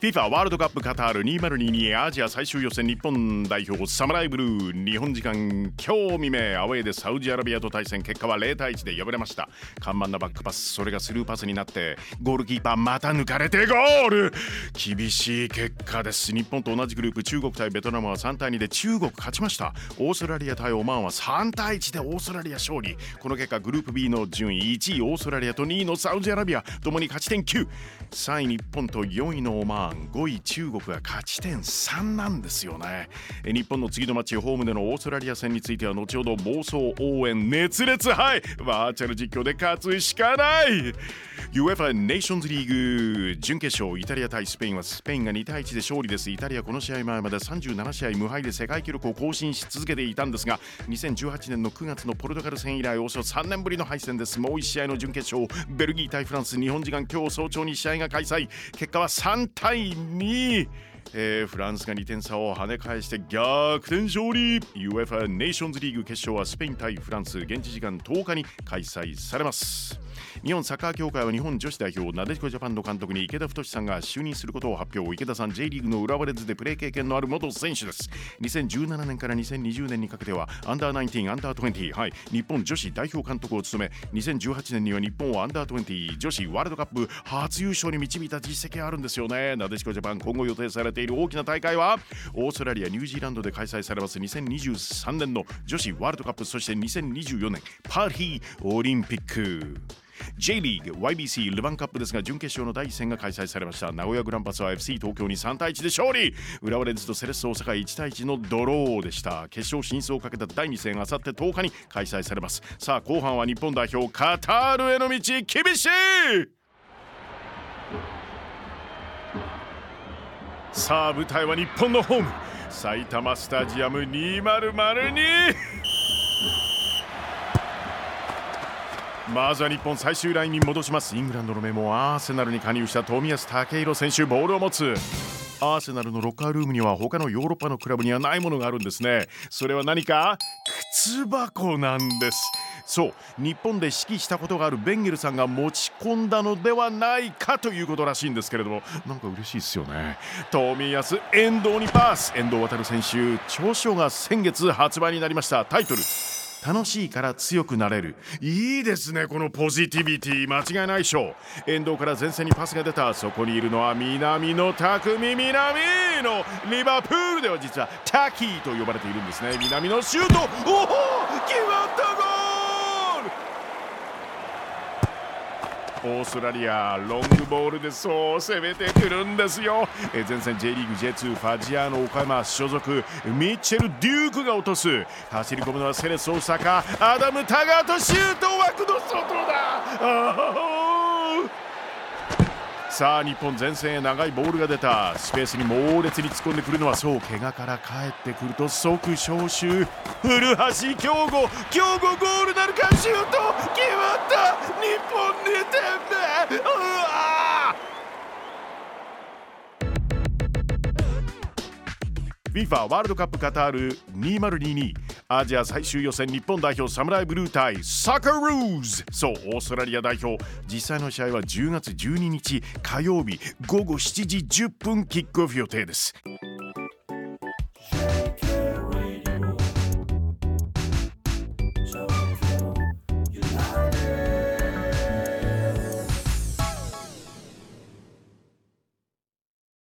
FIFA ワールドカップカタール2022アジア最終予選日本代表サムライブルー。日本時間今日未明アウェーでサウジアラビアと対戦。結果は0対1で敗れました。看板なバックパスそれがスルーパスになってゴールキーパーまた抜かれてゴール。厳しい結果です。日本と同じグループ中国対ベトナムは3対2で中国勝ちました。オーストラリア対オマーンは3対1でオーストラリア勝利。この結果グループ B の順位1位オーストラリアと2位のサウジアラビアともに勝ち点93位日本と4位のオマーン。5位中国が勝ち点3なんですよね。日本の次の街ホームでのオーストラリア戦については後ほど妄想応援熱烈はいバーチャル実況で勝つしかない。UEFA ネーションズリーグ準決勝イタリア対スペインはスペインが2対1で勝利です。イタリアこの試合前まで37試合無敗で世界記録を更新し続けていたんですが2018年の9月のポルトガル戦以来およそ3年ぶりの敗戦です。もう1試合の準決勝ベルギー対フランス日本時間今日早朝に試合が開催。結果は3対2えー、フランスが2点差を跳ね返して逆転勝利。UEFA ネーションズリーグ決勝はスペイン対フランス現地時間10日に開催されます。日本サッカー協会は日本女子代表なでしこジャパンの監督に池田太さんが就任することを発表。池田さん J リーグの浦和レッズでプレー経験のある元選手です。2017年から2020年にかけてはアンダー19アンダー20はい日本女子代表監督を務め2018年には日本をアンダー20女子ワールドカップ初優勝に導いた実績があるんですよね。なでしこジャパン今後予定されている大きな大会はオーストラリアニュージーランドで開催されます。2023年の女子ワールドカップそして2024年パリオリンピック。J リーグ YBC ルヴァンカップですが準決勝の第1戦が開催されました。名古屋グランパスは FC 東京に3対1で勝利。浦和レッズとセレッソ大阪1対1のドローでした。決勝進出をかけた第2戦あさって10日に開催されます。さあ後半は日本代表カタールへの道厳しい！さあ舞台は日本のホーム。埼玉スタジアム2002まずは日本最終ラインに戻します。イングランドのメモアーセナルに加入した冨安健洋選手ボールを持つ。アーセナルのロッカールームには他のヨーロッパのクラブにはないものがあるんですね。それは何か？靴箱なんです。そう日本で指揮したことがあるベンゲルさんが持ち込んだのではないかということらしいんですけれども。なんか嬉しいですよね。冨安遠藤にパス。遠藤航選手長所が先月発売になりました。タイトル。楽しいから強くなれる。いいですねこのポジティビティ。間違いないでしょ。う遠藤から前線にパスが出た。そこにいるのは南野匠南のリバプールでは実はタキーと呼ばれているんですね。南のシュート。おお決まったゴールオーストラリアロングボールでそう攻めてくるんですよ。前線 J リーグ J2 ファジアーノ岡山所属ミッチェル・デュークが落とす。走り込むのはセレス大阪アダム・タガートシュート枠の外だ。さあ日本前線へ長いボールが出た。スペースに猛烈に突っ込んでくるのはそう。怪我から帰ってくると即招集。古橋京吾京吾ゴールなるかシュート！決まった！日本2点目！うわ FIFA ワールドカップカタール2022アジア最終予選日本代表サムライブルー対サカルーズ。そうオーストラリア代表。実際の試合は10月12日火曜日午後7時10分キックオフ予定です。